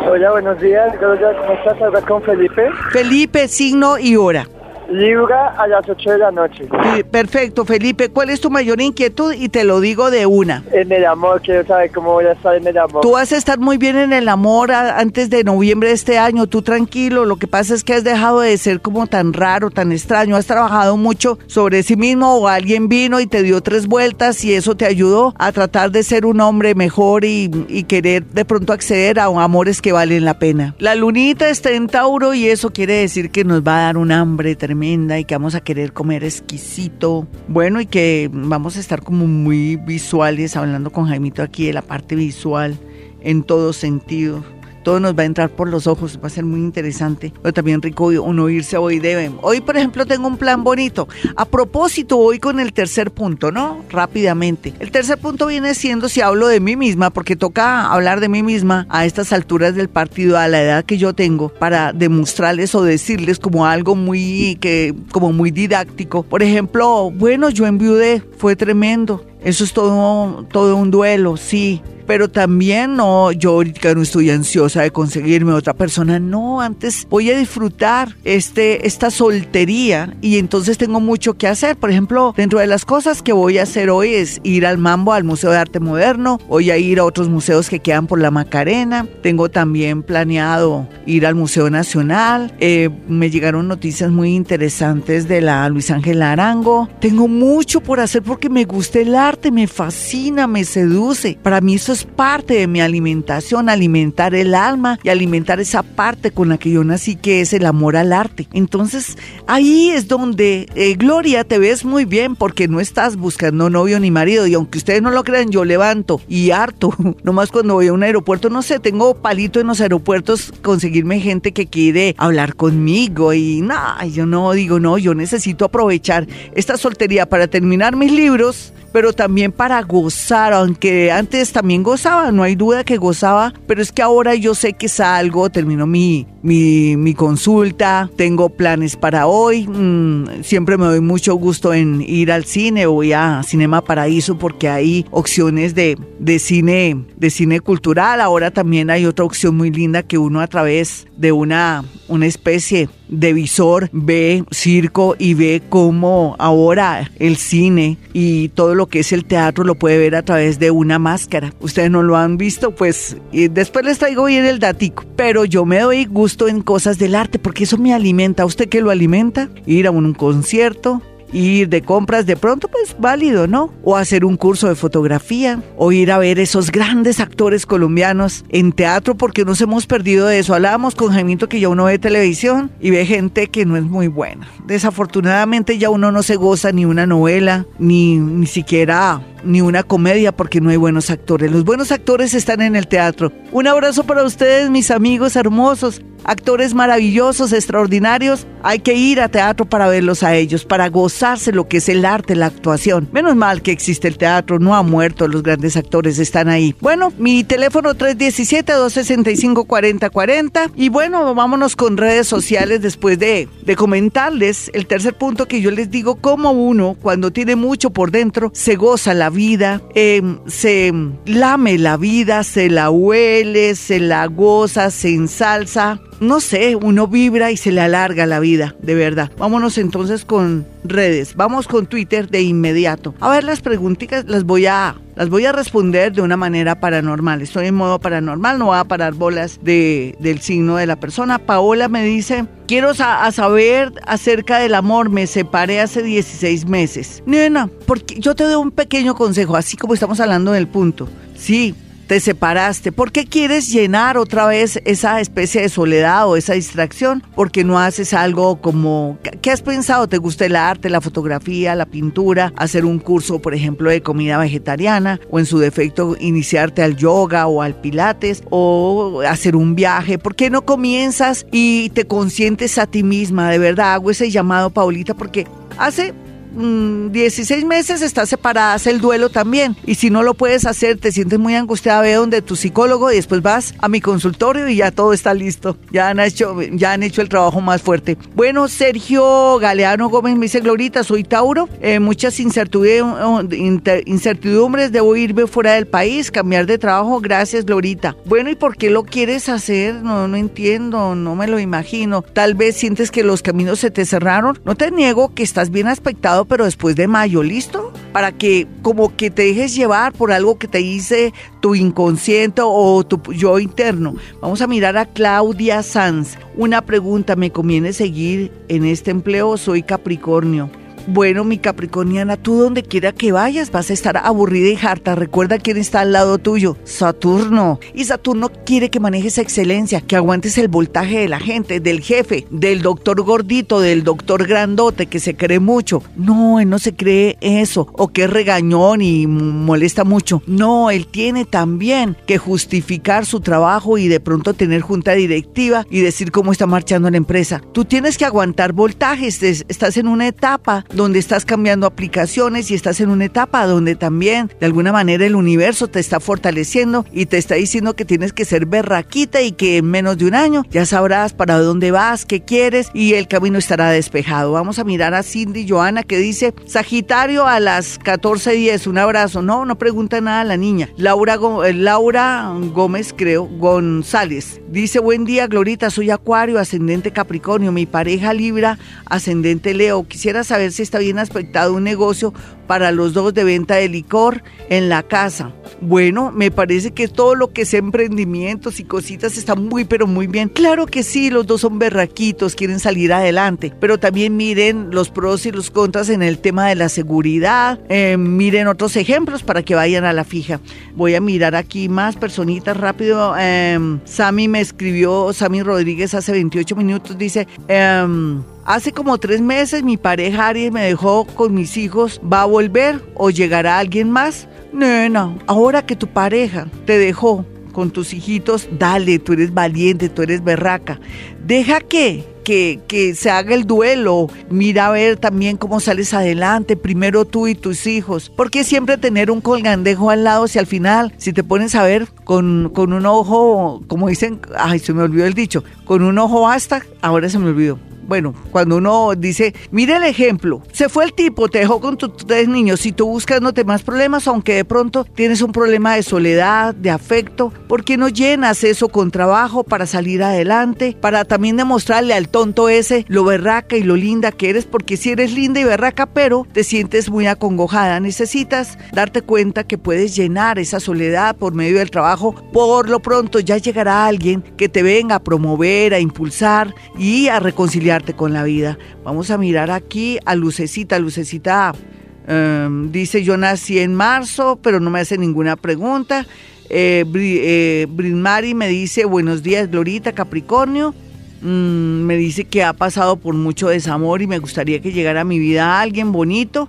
Hola, buenos días. ¿Cómo estás? Hablas con Felipe. Felipe, signo y hora. Libra a las 8 de la noche. perfecto, Felipe. ¿Cuál es tu mayor inquietud? Y te lo digo de una. En el amor, quiero saber cómo voy a estar en el amor. Tú vas a estar muy bien en el amor antes de noviembre de este año. Tú tranquilo. Lo que pasa es que has dejado de ser como tan raro, tan extraño. Has trabajado mucho sobre sí mismo o alguien vino y te dio tres vueltas y eso te ayudó a tratar de ser un hombre mejor y, y querer de pronto acceder a amores que valen la pena. La lunita está en Tauro y eso quiere decir que nos va a dar un hambre tremendo y que vamos a querer comer exquisito. Bueno, y que vamos a estar como muy visuales, hablando con Jaimito aquí de la parte visual en todo sentido todo nos va a entrar por los ojos, va a ser muy interesante, pero también rico uno irse hoy deben. Hoy, por ejemplo, tengo un plan bonito. A propósito, voy con el tercer punto, ¿no? Rápidamente. El tercer punto viene siendo si hablo de mí misma, porque toca hablar de mí misma a estas alturas del partido, a la edad que yo tengo, para demostrarles o decirles como algo muy, que, como muy didáctico. Por ejemplo, bueno, yo enviudé, fue tremendo. Eso es todo, todo un duelo, sí pero también no, yo ahorita no estoy ansiosa de conseguirme otra persona, no, antes voy a disfrutar este, esta soltería y entonces tengo mucho que hacer. Por ejemplo, dentro de las cosas que voy a hacer hoy es ir al Mambo, al Museo de Arte Moderno, voy a ir a otros museos que quedan por la Macarena, tengo también planeado ir al Museo Nacional, eh, me llegaron noticias muy interesantes de la Luis Ángel Arango, tengo mucho por hacer porque me gusta el arte, me fascina, me seduce. Para mí eso es parte de mi alimentación, alimentar el alma y alimentar esa parte con la que yo nací, que es el amor al arte. Entonces, ahí es donde, eh, Gloria, te ves muy bien porque no estás buscando novio ni marido. Y aunque ustedes no lo crean, yo levanto y harto. Nomás cuando voy a un aeropuerto, no sé, tengo palito en los aeropuertos conseguirme gente que quiere hablar conmigo. Y nada, yo no digo, no, yo necesito aprovechar esta soltería para terminar mis libros pero también para gozar, aunque antes también gozaba, no hay duda que gozaba, pero es que ahora yo sé que salgo, termino mi, mi, mi consulta, tengo planes para hoy, mm, siempre me doy mucho gusto en ir al cine, voy a Cinema Paraíso porque hay opciones de, de cine, de cine cultural, ahora también hay otra opción muy linda que uno a través de una, una especie de visor ve circo y ve cómo ahora el cine y todo lo que es el teatro lo puede ver a través de una máscara. Ustedes no lo han visto, pues después les traigo bien el datico. Pero yo me doy gusto en cosas del arte porque eso me alimenta. ¿Usted qué lo alimenta? Ir a un concierto, ir de compras de pronto, pues válido, ¿no? O hacer un curso de fotografía, o ir a ver esos grandes actores colombianos en teatro, porque nos hemos perdido de eso. Hablábamos con Jaimito que ya uno ve televisión y ve gente que no es muy buena. Desafortunadamente ya uno no se goza ni una novela, ni, ni siquiera ni una comedia porque no hay buenos actores. Los buenos actores están en el teatro. Un abrazo para ustedes, mis amigos hermosos, actores maravillosos, extraordinarios. Hay que ir a teatro para verlos a ellos, para gozarse lo que es el arte, la actuación. Menos mal que existe el teatro, no ha muerto, los grandes actores están ahí. Bueno, mi teléfono 317-265-4040. Y bueno, vámonos con redes sociales después de, de comentarles el tercer punto que yo les digo, como uno, cuando tiene mucho por dentro, se goza la vida, em, se lame la vida, se la huele, se la goza, se ensalza. No sé, uno vibra y se le alarga la vida, de verdad. Vámonos entonces con redes. Vamos con Twitter de inmediato. A ver, las preguntitas las voy a las voy a responder de una manera paranormal. Estoy en modo paranormal, no voy a parar bolas de, del signo de la persona. Paola me dice, quiero saber acerca del amor, me separé hace 16 meses. Nena, porque yo te doy un pequeño consejo, así como estamos hablando del punto. Sí, te separaste. ¿Por qué quieres llenar otra vez esa especie de soledad o esa distracción? Porque no haces algo como, ¿qué has pensado? ¿Te gusta el arte, la fotografía, la pintura? Hacer un curso, por ejemplo, de comida vegetariana o en su defecto iniciarte al yoga o al pilates o hacer un viaje. ¿Por qué no comienzas y te consientes a ti misma? De verdad, hago ese llamado, Paulita, porque hace 16 mm, meses estás separada, haz el duelo también. Y si no lo puedes hacer, te sientes muy angustiada, ve donde tu psicólogo y después vas a mi consultorio y ya todo está listo. Ya han hecho, ya han hecho el trabajo más fuerte. Bueno, Sergio Galeano Gómez me dice, Glorita, soy Tauro, eh, muchas incertidumbres, debo irme fuera del país, cambiar de trabajo, gracias Glorita. Bueno, ¿y por qué lo quieres hacer? No, no entiendo, no me lo imagino. Tal vez sientes que los caminos se te cerraron. No te niego que estás bien aspectado pero después de mayo, ¿listo? Para que como que te dejes llevar por algo que te dice tu inconsciente o tu yo interno. Vamos a mirar a Claudia Sanz. Una pregunta, ¿me conviene seguir en este empleo? Soy Capricornio. Bueno, mi capricorniana, tú donde quiera que vayas vas a estar aburrida y harta. Recuerda quién está al lado tuyo, Saturno. Y Saturno quiere que manejes excelencia, que aguantes el voltaje de la gente, del jefe, del doctor gordito, del doctor grandote que se cree mucho. No, él no se cree eso, o que es regañón y molesta mucho. No, él tiene también que justificar su trabajo y de pronto tener junta directiva y decir cómo está marchando la empresa. Tú tienes que aguantar voltajes, estás en una etapa donde estás cambiando aplicaciones y estás en una etapa donde también de alguna manera el universo te está fortaleciendo y te está diciendo que tienes que ser berraquita y que en menos de un año ya sabrás para dónde vas, qué quieres y el camino estará despejado. Vamos a mirar a Cindy Joana que dice Sagitario a las 14.10, un abrazo. No, no pregunta nada a la niña. Laura, eh, Laura Gómez, creo, González. Dice, buen día, Glorita, soy Acuario, ascendente Capricornio, mi pareja Libra, ascendente Leo. Quisiera saber si está bien aspectado un negocio para los dos de venta de licor en la casa. Bueno, me parece que todo lo que es emprendimientos y cositas está muy, pero muy bien. Claro que sí, los dos son berraquitos, quieren salir adelante, pero también miren los pros y los contras en el tema de la seguridad. Eh, miren otros ejemplos para que vayan a la fija. Voy a mirar aquí más personitas rápido. Eh, Sammy me escribió, Sammy Rodríguez hace 28 minutos, dice... Eh, Hace como tres meses mi pareja Aries me dejó con mis hijos. ¿Va a volver o llegará alguien más? Nena, ahora que tu pareja te dejó con tus hijitos, dale, tú eres valiente, tú eres berraca. Deja que, que, que, se haga el duelo. Mira a ver también cómo sales adelante, primero tú y tus hijos. Porque siempre tener un colgandejo al lado si al final, si te pones a ver con, con un ojo, como dicen, ay, se me olvidó el dicho, con un ojo hasta, ahora se me olvidó bueno, cuando uno dice, mire el ejemplo, se fue el tipo, te dejó con tus tres niños, si tú buscas no te más problemas, aunque de pronto tienes un problema de soledad, de afecto, ¿por qué no llenas eso con trabajo para salir adelante? Para también demostrarle al tonto ese lo berraca y lo linda que eres, porque si eres linda y berraca, pero te sientes muy acongojada, necesitas darte cuenta que puedes llenar esa soledad por medio del trabajo. Por lo pronto ya llegará alguien que te venga a promover, a impulsar y a reconciliar con la vida. Vamos a mirar aquí a Lucecita. Lucecita em, dice, yo nací en marzo, pero no me hace ninguna pregunta. Eh, eh Mari me dice, buenos días, Glorita, Capricornio. Mm, me dice que ha pasado por mucho desamor y me gustaría que llegara a mi vida alguien bonito.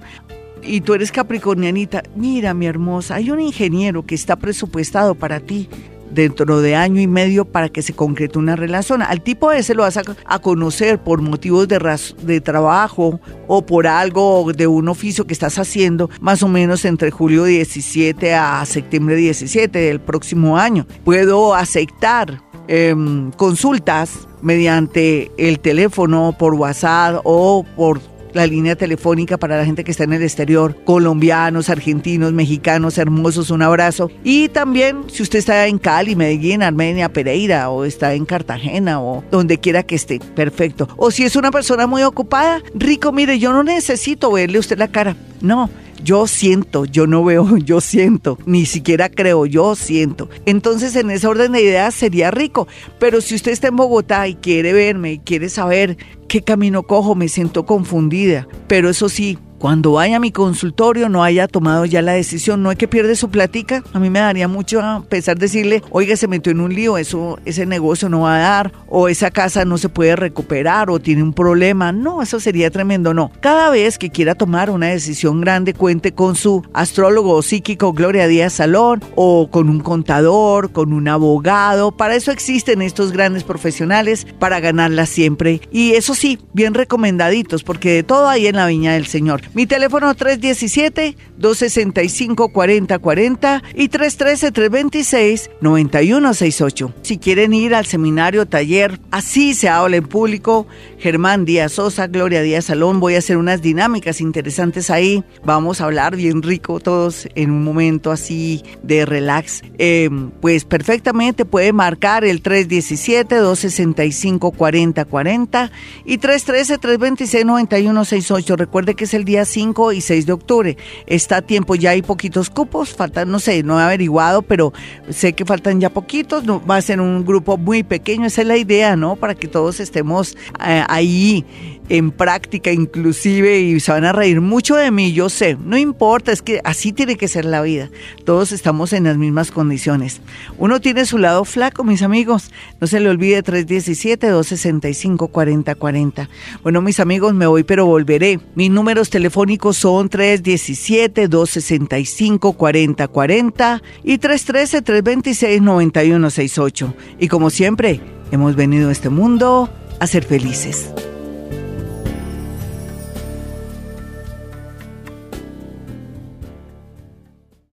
Y tú eres capricornianita. Mira, mi hermosa, hay un ingeniero que está presupuestado para ti dentro de año y medio para que se concrete una relación. Al tipo ese lo vas a, conocer por motivos de, de trabajo o por algo de un oficio que estás haciendo más o menos entre julio 17 a septiembre 17 del próximo año. Puedo aceptar em, consultas mediante el teléfono, por WhatsApp o por la línea telefónica para la gente que está en el exterior, colombianos, argentinos, mexicanos, hermosos, un abrazo. Y también si usted está en Cali, Medellín, Armenia, Pereira, o está en Cartagena, o donde quiera que esté, perfecto. O si es una persona muy ocupada, rico, mire, yo no necesito verle usted la cara, no. Yo siento, yo no veo, yo siento, ni siquiera creo, yo siento. Entonces en ese orden de ideas sería rico, pero si usted está en Bogotá y quiere verme y quiere saber qué camino cojo, me siento confundida, pero eso sí, cuando vaya a mi consultorio no haya tomado ya la decisión, no es que pierde su platica, a mí me daría mucho a pesar decirle, oiga, se metió en un lío, eso, ese negocio no va a dar, o esa casa no se puede recuperar, o tiene un problema, no, eso sería tremendo, no. Cada vez que quiera tomar una decisión grande, cuente con su astrólogo o psíquico Gloria Díaz Salón, o con un contador, con un abogado, para eso existen estos grandes profesionales, para ganarla siempre, y eso sí, bien recomendaditos, porque de todo hay en la viña del Señor. Mi teléfono 317-265-4040 y 313-326-9168. Si quieren ir al seminario, taller, así se habla en público, Germán Díaz Sosa, Gloria Díaz Salón, voy a hacer unas dinámicas interesantes ahí. Vamos a hablar bien rico todos en un momento así de relax. Em, pues perfectamente puede marcar el 317-265-4040 y 313-326-9168. Recuerde que es el día 5 y 6 de octubre. Está a tiempo, ya hay poquitos cupos, faltan, no sé, no he averiguado, pero sé que faltan ya poquitos, no, va a ser un grupo muy pequeño, esa es la idea, ¿no? Para que todos estemos eh, ahí en práctica inclusive y se van a reír mucho de mí, yo sé, no importa, es que así tiene que ser la vida, todos estamos en las mismas condiciones. Uno tiene su lado flaco, mis amigos, no se le olvide 317-265-4040. Bueno, mis amigos, me voy pero volveré. Mis números telefónicos son 317-265-4040 y 313-326-9168. Y como siempre, hemos venido a este mundo a ser felices.